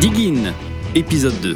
Diggin, épisode 2.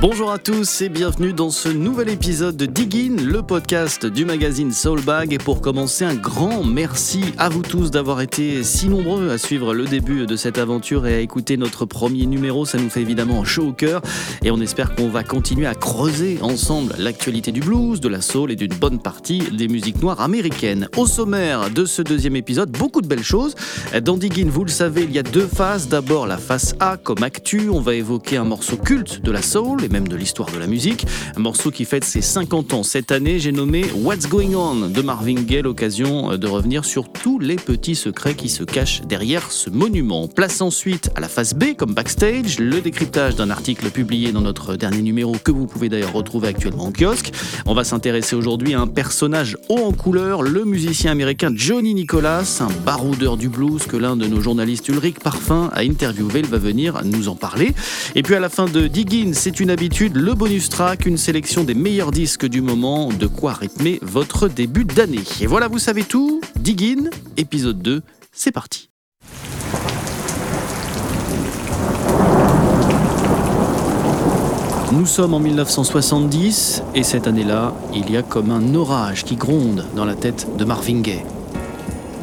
Bonjour à tous et bienvenue dans ce nouvel épisode de Diggin, le podcast du magazine Soulbag. Et pour commencer, un grand merci à vous tous d'avoir été si nombreux à suivre le début de cette aventure et à écouter notre premier numéro. Ça nous fait évidemment chaud au cœur et on espère qu'on va continuer à creuser ensemble l'actualité du blues, de la soul et d'une bonne partie des musiques noires américaines. Au sommaire de ce deuxième épisode, beaucoup de belles choses. Dans Diggin, vous le savez, il y a deux phases. D'abord la face A comme actu, on va évoquer un morceau culte de la soul même de l'histoire de la musique. Un morceau qui fête ses 50 ans cette année, j'ai nommé What's Going On de Marvin Gaye, l'occasion de revenir sur tous les petits secrets qui se cachent derrière ce monument. Place ensuite à la phase B comme backstage, le décryptage d'un article publié dans notre dernier numéro que vous pouvez d'ailleurs retrouver actuellement en kiosque. On va s'intéresser aujourd'hui à un personnage haut en couleur, le musicien américain Johnny Nicholas, un baroudeur du blues que l'un de nos journalistes Ulrich Parfum a interviewé. Il va venir nous en parler. Et puis à la fin de Diggin, c'est une le bonus track, une sélection des meilleurs disques du moment, de quoi rythmer votre début d'année. Et voilà, vous savez tout. Diggin, épisode 2, c'est parti. Nous sommes en 1970 et cette année-là, il y a comme un orage qui gronde dans la tête de Marvin Gaye.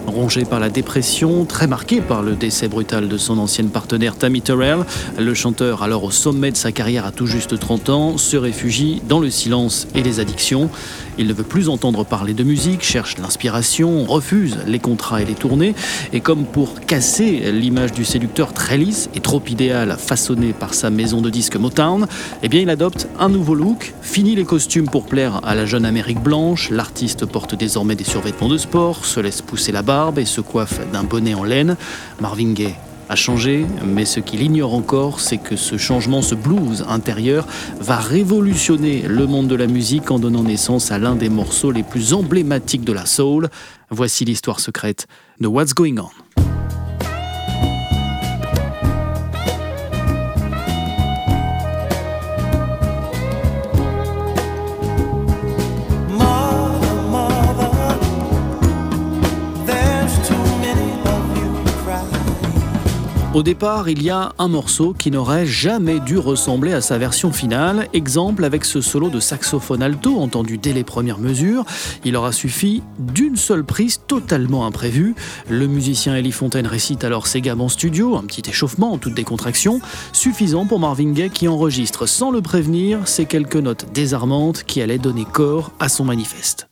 Rongé par la dépression, très marqué par le décès brutal de son ancienne partenaire Tammy Terrell, le chanteur, alors au sommet de sa carrière à tout juste 30 ans, se réfugie dans le silence et les addictions. Il ne veut plus entendre parler de musique, cherche l'inspiration, refuse les contrats et les tournées, et comme pour casser l'image du séducteur très lisse et trop idéal façonné par sa maison de disques Motown, eh bien il adopte un nouveau look, finit les costumes pour plaire à la jeune Amérique blanche, l'artiste porte désormais des survêtements de sport, se laisse pousser la barbe, et se coiffe d'un bonnet en laine. Marvin Gaye a changé, mais ce qu'il ignore encore, c'est que ce changement, ce blues intérieur, va révolutionner le monde de la musique en donnant naissance à l'un des morceaux les plus emblématiques de la soul. Voici l'histoire secrète de What's Going On. Au départ, il y a un morceau qui n'aurait jamais dû ressembler à sa version finale. Exemple avec ce solo de saxophone alto entendu dès les premières mesures. Il aura suffi d'une seule prise totalement imprévue. Le musicien Ellie Fontaine récite alors ses gammes en studio, un petit échauffement en toute décontraction, suffisant pour Marvin Gaye qui enregistre sans le prévenir ces quelques notes désarmantes qui allaient donner corps à son manifeste.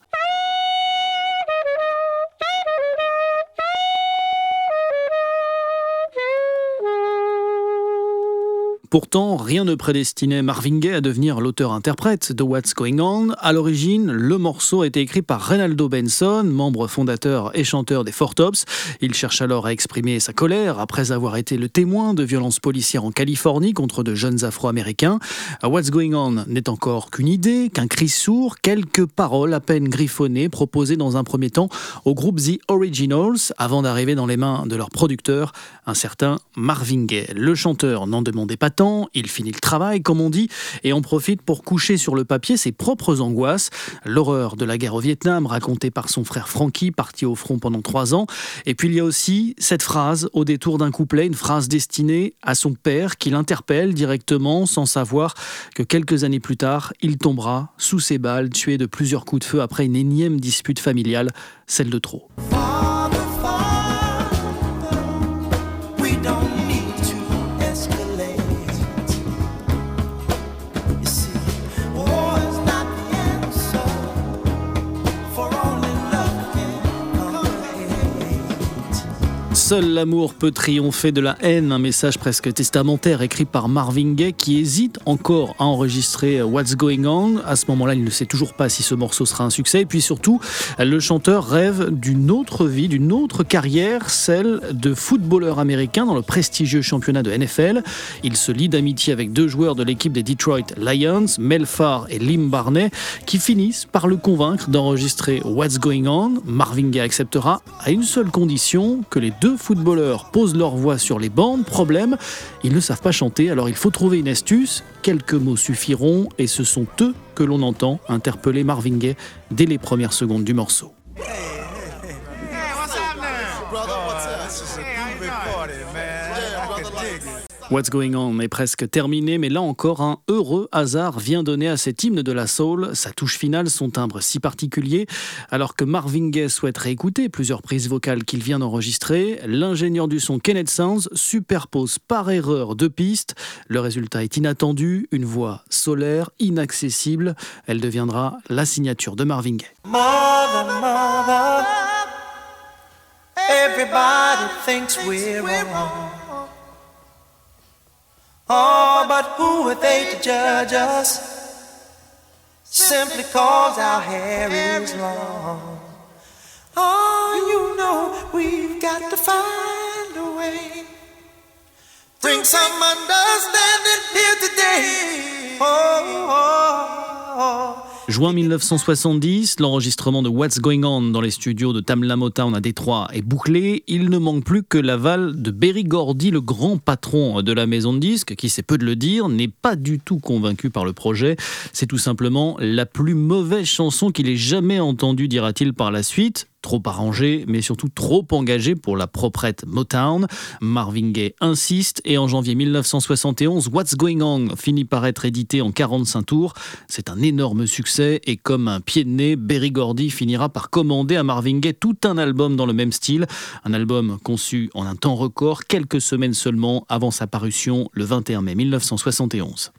Pourtant, rien ne prédestinait Marvin Gaye à devenir l'auteur-interprète de What's Going On. À l'origine, le morceau a été écrit par Reynaldo Benson, membre fondateur et chanteur des Four Tops. Il cherche alors à exprimer sa colère après avoir été le témoin de violences policières en Californie contre de jeunes Afro-Américains. What's Going On n'est encore qu'une idée, qu'un cri sourd, quelques paroles à peine griffonnées proposées dans un premier temps au groupe The Originals avant d'arriver dans les mains de leur producteur, un certain Marvin Gaye. Le chanteur n'en demandait pas tant il finit le travail, comme on dit, et en profite pour coucher sur le papier ses propres angoisses, l'horreur de la guerre au Vietnam racontée par son frère Frankie, parti au front pendant trois ans. Et puis il y a aussi cette phrase au détour d'un couplet, une phrase destinée à son père qui l'interpelle directement sans savoir que quelques années plus tard, il tombera sous ses balles, tué de plusieurs coups de feu après une énième dispute familiale, celle de trop. Seul l'amour peut triompher de la haine, un message presque testamentaire écrit par Marvin Gaye qui hésite encore à enregistrer What's Going On. À ce moment-là, il ne sait toujours pas si ce morceau sera un succès. Et puis surtout, le chanteur rêve d'une autre vie, d'une autre carrière, celle de footballeur américain dans le prestigieux championnat de NFL. Il se lie d'amitié avec deux joueurs de l'équipe des Detroit Lions, Mel Farr et Lim Barney, qui finissent par le convaincre d'enregistrer What's Going On. Marvin Gaye acceptera à une seule condition que les deux footballeurs posent leur voix sur les bandes. Problème, ils ne savent pas chanter, alors il faut trouver une astuce. Quelques mots suffiront et ce sont eux que l'on entend interpeller Marvin Gaye dès les premières secondes du morceau. What's Going On est presque terminé, mais là encore, un heureux hasard vient donner à cet hymne de la soul sa touche finale, son timbre si particulier. Alors que Marvin Gaye souhaiterait écouter plusieurs prises vocales qu'il vient d'enregistrer, l'ingénieur du son Kenneth Sounds superpose par erreur deux pistes. Le résultat est inattendu, une voix solaire, inaccessible. Elle deviendra la signature de Marvin Gaye. Oh, but who are they to judge us? Simply cause our hair is long. Oh, you know we've got to find a way. Bring some understanding here today. Oh, oh, oh. oh. Juin 1970, l'enregistrement de What's Going On dans les studios de Tamla Motown à Détroit est bouclé. Il ne manque plus que l'aval de Berry Gordy, le grand patron de la maison de disques, qui, c'est peu de le dire, n'est pas du tout convaincu par le projet. C'est tout simplement la plus mauvaise chanson qu'il ait jamais entendue, dira-t-il par la suite trop arrangé, mais surtout trop engagé pour la proprette Motown. Marvin Gaye insiste et en janvier 1971, What's Going On finit par être édité en 45 tours. C'est un énorme succès et comme un pied de nez, Berry Gordy finira par commander à Marvin Gaye tout un album dans le même style. Un album conçu en un temps record, quelques semaines seulement avant sa parution le 21 mai 1971.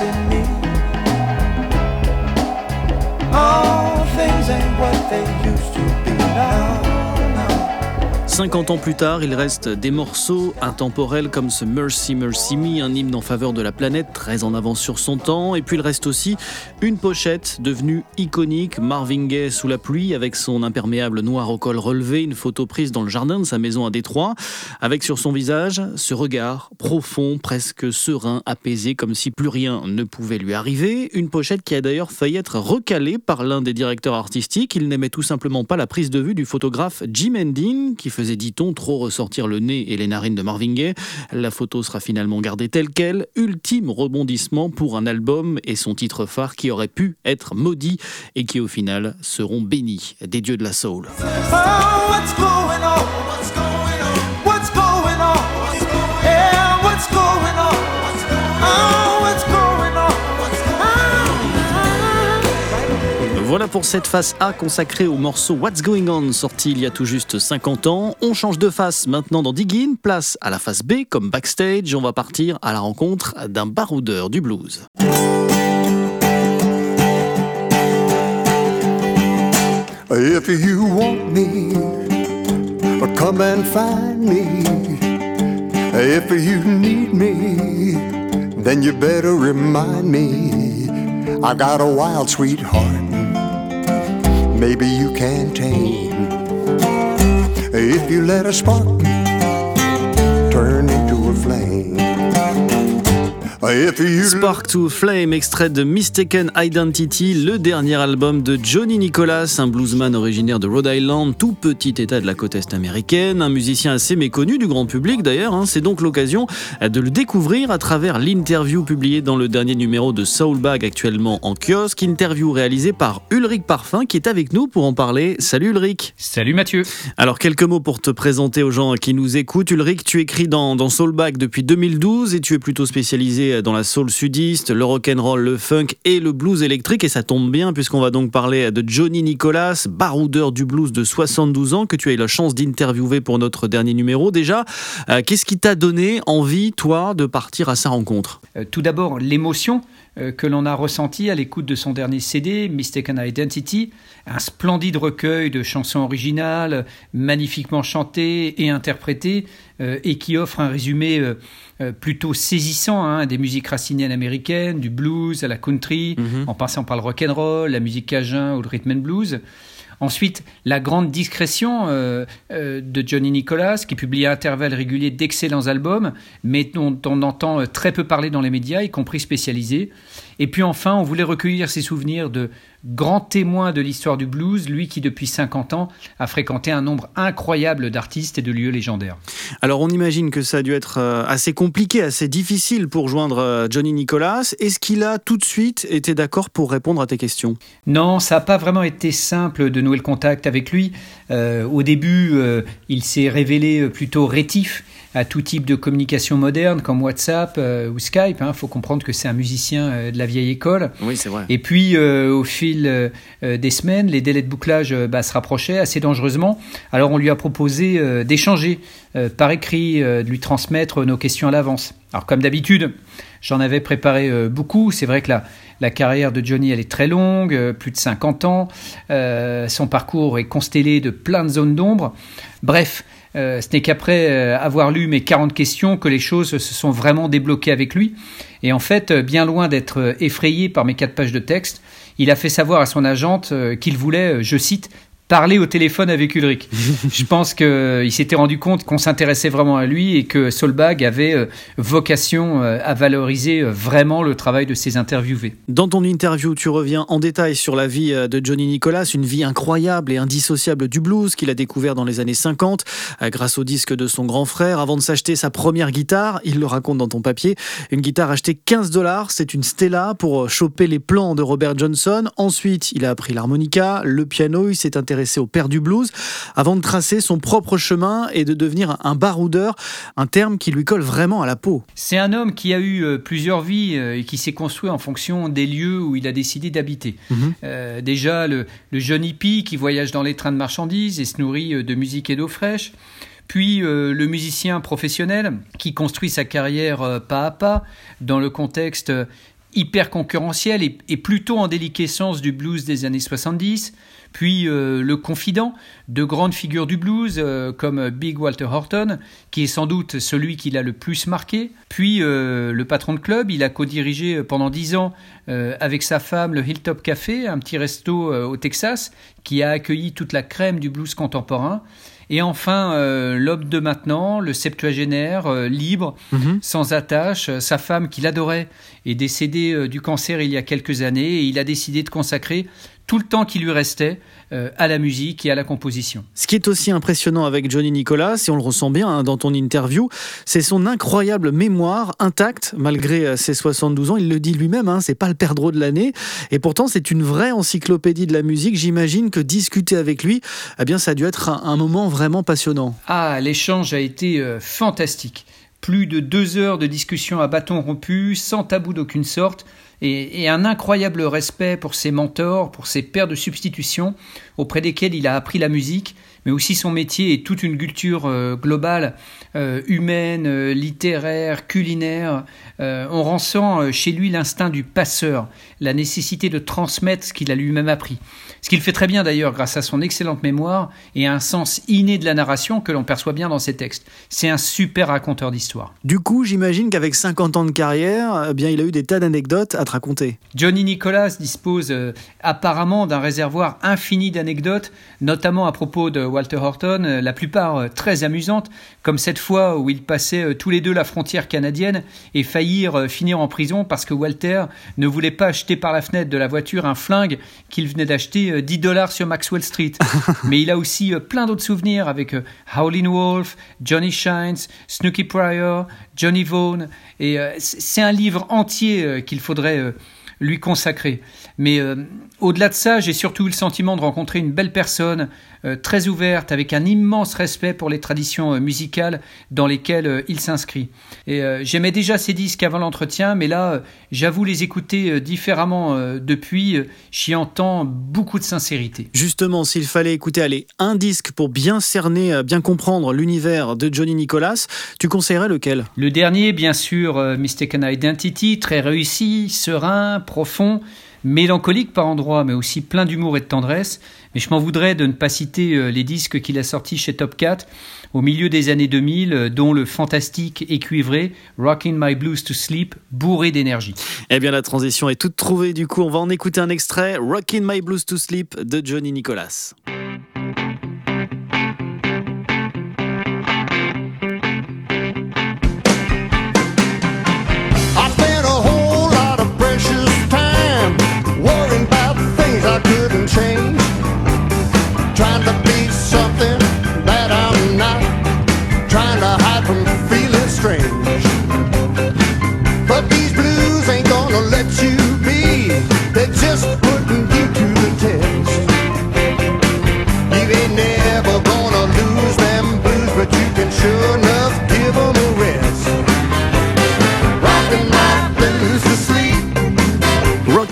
in me. All things ain't what they used. 50 ans plus tard, il reste des morceaux intemporels comme ce Mercy Mercy Me, un hymne en faveur de la planète, très en avance sur son temps. Et puis il reste aussi une pochette devenue iconique, Marvin Gaye sous la pluie, avec son imperméable noir au col relevé, une photo prise dans le jardin de sa maison à Détroit, avec sur son visage ce regard profond, presque serein, apaisé, comme si plus rien ne pouvait lui arriver. Une pochette qui a d'ailleurs failli être recalée par l'un des directeurs artistiques. Il n'aimait tout simplement pas la prise de vue du photographe Jim Endin, qui faisait dit-on, trop ressortir le nez et les narines de Marvin Gaye. La photo sera finalement gardée telle qu'elle. Ultime rebondissement pour un album et son titre phare qui aurait pu être maudit et qui au final seront bénis des dieux de la soul. Voilà pour cette face A consacrée au morceau What's Going On, sorti il y a tout juste 50 ans. On change de face maintenant dans Diggin, place à la face B comme backstage. On va partir à la rencontre d'un baroudeur du blues. If you want me, come and find me. If you need me, then you better remind me. I got a wild sweetheart. Maybe you can tame. If you let a spark turn into a flame. Spark to Flame, extrait de Mistaken Identity, le dernier album de Johnny Nicholas, un bluesman originaire de Rhode Island, tout petit état de la côte est américaine, un musicien assez méconnu du grand public d'ailleurs. Hein. C'est donc l'occasion de le découvrir à travers l'interview publiée dans le dernier numéro de Soulbag actuellement en kiosque, interview réalisée par Ulrich Parfum qui est avec nous pour en parler. Salut Ulrich. Salut Mathieu. Alors quelques mots pour te présenter aux gens qui nous écoutent. Ulrich, tu écris dans, dans Soulbag depuis 2012 et tu es plutôt spécialisé dans la soul sudiste, le rock'n'roll, le funk et le blues électrique. Et ça tombe bien puisqu'on va donc parler de Johnny Nicholas, baroudeur du blues de 72 ans, que tu as eu la chance d'interviewer pour notre dernier numéro. Déjà, euh, qu'est-ce qui t'a donné envie, toi, de partir à sa rencontre? Euh, Tout d'abord, l'émotion euh, que l'on a ressentie à l'écoute de son dernier CD, Mistaken Identity, un splendide recueil de chansons originales, magnifiquement chantées et interprétées, et qui offre un résumé euh, plutôt saisissant hein, des musiques raciniennes américaines, du blues à la country, mhm. en passant par le rock and roll, la musique cajun ou le rhythm and blues. Ensuite, la grande discrétion euh, euh, de Johnny Nicolas, qui publie à intervalles réguliers d'excellents albums, mais dont on entend euh, très peu parler dans les médias, y compris spécialisés. Et puis enfin, on voulait recueillir ses souvenirs de grand témoin de l'histoire du blues, lui qui depuis 50 ans a fréquenté un nombre incroyable d'artistes et de lieux légendaires. Alors on imagine que ça a dû être assez compliqué, assez difficile pour joindre Johnny Nicolas. Est-ce qu'il a tout de suite été d'accord pour répondre à tes questions? Non, ça n'a pas vraiment été simple de nouer le contact avec lui. Euh, au début, euh, il s'est révélé plutôt rétif à tout type de communication moderne comme WhatsApp euh, ou Skype. Il hein. faut comprendre que c'est un musicien de la vieille école. Oui, c'est vrai. Et puis, au fil des semaines, les délais de bouclage bah, se rapprochaient assez dangereusement. Alors, on lui a proposé d'échanger par écrit, de lui transmettre nos questions à l'avance. Alors, comme d'habitude, j'en avais préparé beaucoup. C'est vrai que la, la carrière de Johnny, elle est très longue, euh, plus de 50 ans. Euh, son parcours est constellé de plein de zones d'ombre. Bref, euh, ce n'est qu'après avoir lu mes 40 questions que les choses se sont vraiment débloquées avec lui. Et en fait, bien loin d'être effrayé par mes quatre pages de texte, il a fait savoir à son agente qu'il voulait, je cite, parler au téléphone avec Ulrich. je pense qu'il s'était rendu compte qu'on s'intéressait vraiment à lui et que Solbag avait euh, vocation euh, à valoriser euh, vraiment le travail de ses interviewés. Dans ton interview, tu reviens en détail sur la vie de Johnny Nicolas, une vie incroyable et indissociable du blues qu'il a découvert dans les années 50 grâce au disque de son grand frère. Avant de s'acheter sa première guitare, il le raconte dans ton papier, une guitare achetée 15 dollars, c'est une Stella pour choper les plans de Robert Johnson. Ensuite, il a appris l'harmonica, le piano, il s'est intéressé au père du blues avant de tracer son propre chemin et de devenir un baroudeur, un terme qui lui colle vraiment à la peau. C'est un homme qui a eu euh, plusieurs vies euh, et qui s'est construit en fonction des lieux où il a décidé d'habiter. Mhm. Euh, déjà, le, le, jeune hippie qui voyage dans les trains de marchandises et se nourrit de musique et d'eau fraîche puis le musicien professionnel qui construit sa carrière pas à pas dans le contexte hyper concurrentiel et, plutôt en déliquescence du blues des années 70, puis euh, le confident de grandes figures du blues euh, comme Big Walter Horton, qui est sans doute celui qui l'a le plus marqué, puis euh, le patron de club, il a co-dirigé pendant dix ans avec sa femme le Hilltop Café, un petit resto au Texas, qui a accueilli toute la crème du blues contemporain. Et enfin, l'homme de maintenant, le septuagénaire, libre, mhm. sans attache, sa femme qu'il adorait est décédée du cancer il y a quelques années et il a décidé de consacrer tout le temps qui lui restait euh, à la musique et à la composition. Ce qui est aussi impressionnant avec Johnny Nicolas, si on le ressent bien hein, dans ton interview, c'est son incroyable mémoire intacte malgré euh, ses 72 ans. Il le dit lui-même, hein, c'est pas le perdreau de l'année. Et pourtant, c'est une vraie encyclopédie de la musique. J'imagine que discuter avec lui, eh bien, ça a dû être un, moment vraiment passionnant. Ah, l'échange a été euh, fantastique. Plus de deux heures de discussion à bâton rompu, sans tabou d'aucune sorte et, un incroyable respect pour ses mentors, pour ses pères de substitution, auprès desquels il a appris la musique, mais aussi son métier et toute une culture euh, globale, euh, humaine, euh, littéraire, culinaire. on ressent chez lui l'instinct du passeur, la nécessité de transmettre ce qu'il a lui-même appris. Ce qu'il fait très bien d'ailleurs grâce à son excellente mémoire et un sens inné de la narration que l'on perçoit bien dans ses textes. C'est un super raconteur d'histoire. Du coup, j'imagine qu'avec 50 ans de carrière, eh bien, il a eu des tas d'anecdotes à te raconter. Johnny Nicolas dispose apparemment d'un réservoir infini d'anecdotes, notamment à propos de Walter Horton, euh, la plupart euh, très amusantes, comme cette fois où ils passaient euh, tous les deux la frontière canadienne et faillirent finir en prison parce que Walter ne voulait pas acheter par la fenêtre de la voiture un flingue qu'il venait d'acheter 10 dollars sur Maxwell Street. Mais il a aussi plein d'autres souvenirs avec Howlin' Wolf, Johnny Shines, Snooky Pryor, Johnny Vaughan. Et c'est un livre entier qu'il faudrait lui consacrer. Mais euh, au-delà de ça, j'ai surtout eu le sentiment de rencontrer une belle personne, euh, très ouverte, avec un immense respect pour les traditions euh, musicales dans lesquelles il s'inscrit. Et j'aimais déjà ses disques avant l'entretien, mais là, j'avoue les écouter différemment depuis. J'y entends beaucoup de sincérité. Justement, s'il fallait écouter, allez, un disque pour bien cerner, bien comprendre l'univers de Johnny Nicolas, tu conseillerais lequel? Le dernier, bien sûr, Mistaken Identity, très réussi, serein, profond. Mélancolique par endroits, mais aussi plein d'humour et de tendresse. Mais je m'en voudrais de ne pas citer euh, les disques qu'il a sortis chez Top Cat au milieu des années 2000, euh, dont le fantastique et cuivré Rockin' My Blues to Sleep, bourré d'énergie. Eh bien, la transition est toute trouvée. Du coup, on va en écouter un extrait Rockin' My Blues to Sleep de Johnny Nicholas.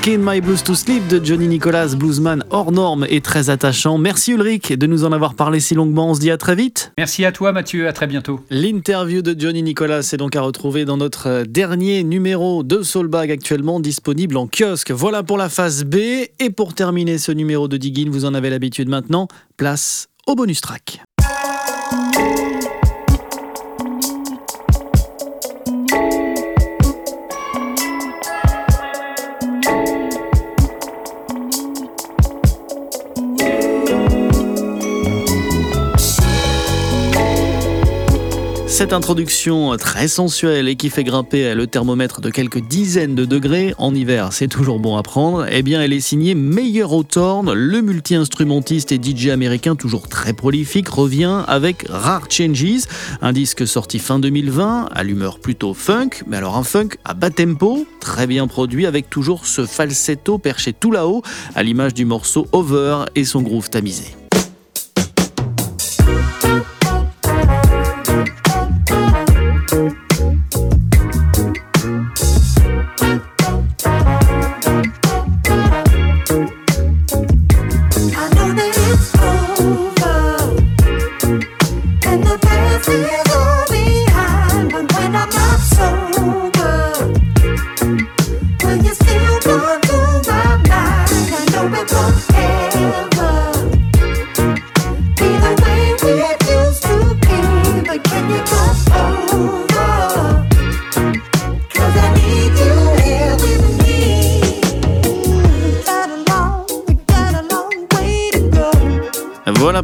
In My Blues to Sleep de Johnny Nicolas, bluesman hors norme et très attachant. Merci Ulrich de nous en avoir parlé si longuement. On se dit à très vite. Merci à toi Mathieu, à très bientôt. L'interview de Johnny Nicolas est donc à retrouver dans notre dernier numéro de Soulbag actuellement disponible en kiosque. Voilà pour la phase B. Et pour terminer ce numéro de Diggin, vous en avez l'habitude maintenant, place au bonus track. Cette introduction très sensuelle et qui fait grimper le thermomètre de quelques dizaines de degrés, en hiver c'est toujours bon à prendre, eh bien elle est signée Meilleur Hawthorne, le multi-instrumentiste et DJ américain toujours très prolifique revient avec Rare Changes, un disque sorti fin 2020 à l'humeur plutôt funk, mais alors un funk à bas tempo, très bien produit avec toujours ce falsetto perché tout là-haut à l'image du morceau Over et son groove tamisé.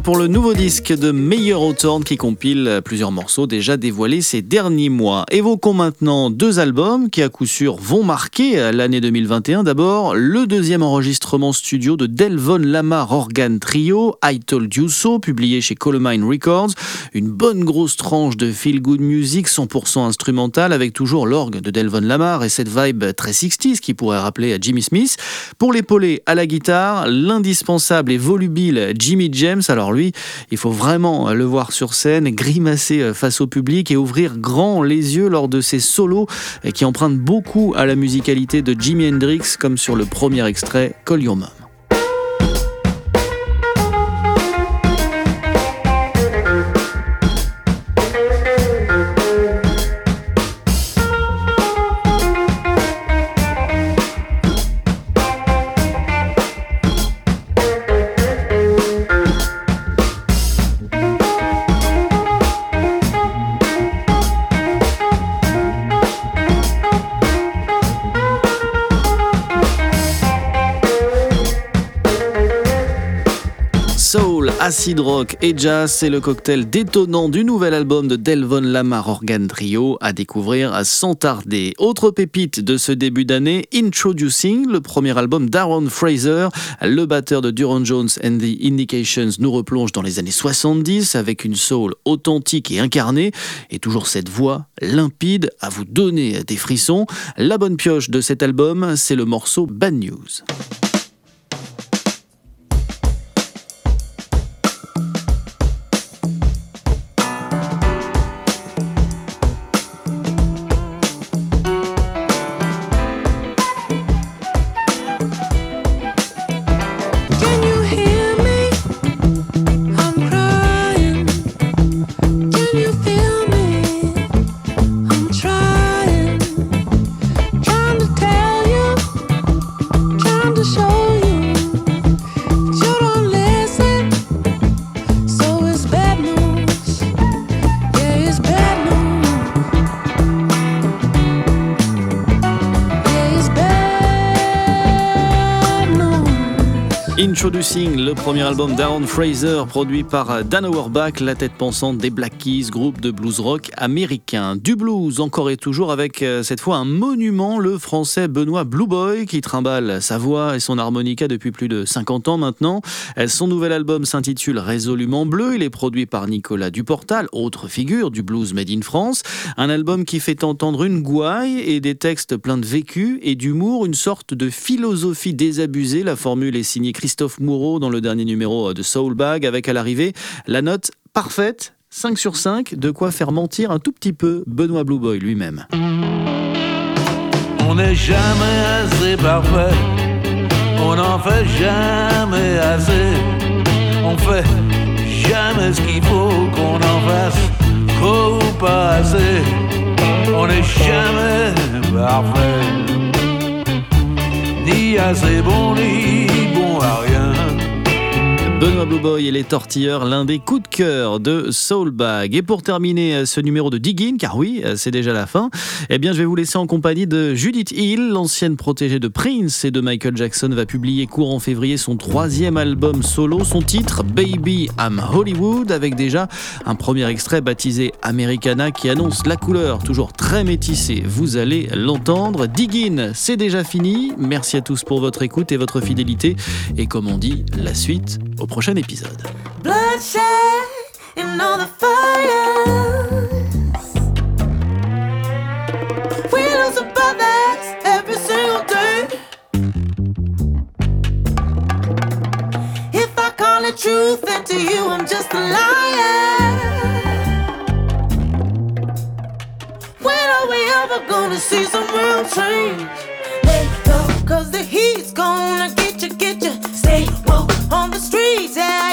Pour le nouveau disque de Meilleur Automne qui compile plusieurs morceaux déjà dévoilés ces derniers mois. Évoquons maintenant deux albums qui à coup sûr vont marquer l'année 2021. D'abord, le deuxième enregistrement studio de Delvon Lamar Organ Trio, I Told You So, publié chez Columbine Records. Une bonne grosse tranche de feel good music 100% instrumentale avec toujours l'orgue de Delvon Lamar et cette vibe très 60s qui pourrait rappeler à Jimmy Smith. Pour l'épauler à la guitare, l'indispensable et volubile Jimmy James alors lui, il faut vraiment le voir sur scène, grimacer euh, face au public et ouvrir grand les yeux lors de ses solos qui empruntent beaucoup à la musicalité de Jimi Hendrix comme sur le premier extrait Call acid rock et jazz, c'est le cocktail détonnant du nouvel album de Delvon Lamar Organ Trio à découvrir sans tarder. Autre pépite de ce début d'année, Introducing, le premier album d'Aaron Fraser, le batteur de Duran Jones and the Indications nous replonge dans les années 70 avec une soul authentique et incarnée et toujours cette voix limpide à vous donner des frissons. La bonne pioche de cet album, c'est le morceau Bad News. Introducing, le premier album d'Aaron Fraser, produit par Dan Auerbach, la tête pensante des Black Keys, groupe de blues rock américain. Du blues encore et toujours avec euh, cette fois un monument, le français Benoît Blue Boy, qui trimballe sa voix et son harmonica depuis plus de 50 ans maintenant. Euh, son nouvel album s'intitule Résolument Bleu, il est produit par Nicolas Duportal, autre figure du blues made in France. Un album qui fait entendre une gouaille et des textes pleins de vécu et d'humour, une sorte de philosophie désabusée. La formule est signée Christophe Moureau dans le dernier numéro de Soulbag avec à l'arrivée la note parfaite 5 sur 5, de quoi faire mentir un tout petit peu Benoît Blue Boy lui-même. On n'est jamais assez parfait, on n'en fait jamais assez, on fait jamais ce qu'il faut qu'on en fasse, trop pas assez, on n'est jamais parfait, ni assez bon ni bon à rien. Benoît Blue Boy et les Tortilleurs, l'un des coups de cœur de Soulbag. Et pour terminer euh, ce numéro de Diggin, car oui, euh, c'est déjà la fin, eh bien, je vais vous laisser en compagnie de Judith Hill, l'ancienne protégée de Prince et de Michael Jackson, va publier courant février son troisième album solo, son titre Baby I'm Hollywood, avec déjà un premier extrait baptisé Americana qui annonce la couleur toujours très métissée. Vous allez l'entendre. Diggin, c'est déjà fini. Merci à tous pour votre écoute et votre fidélité. Et comme on dit, la suite au prochain prochain épisode. truth, and to you, I'm just a liar. When are we ever gonna see some real change? Let go, cause the heat's gonna get you, get you. Stay woke on the street say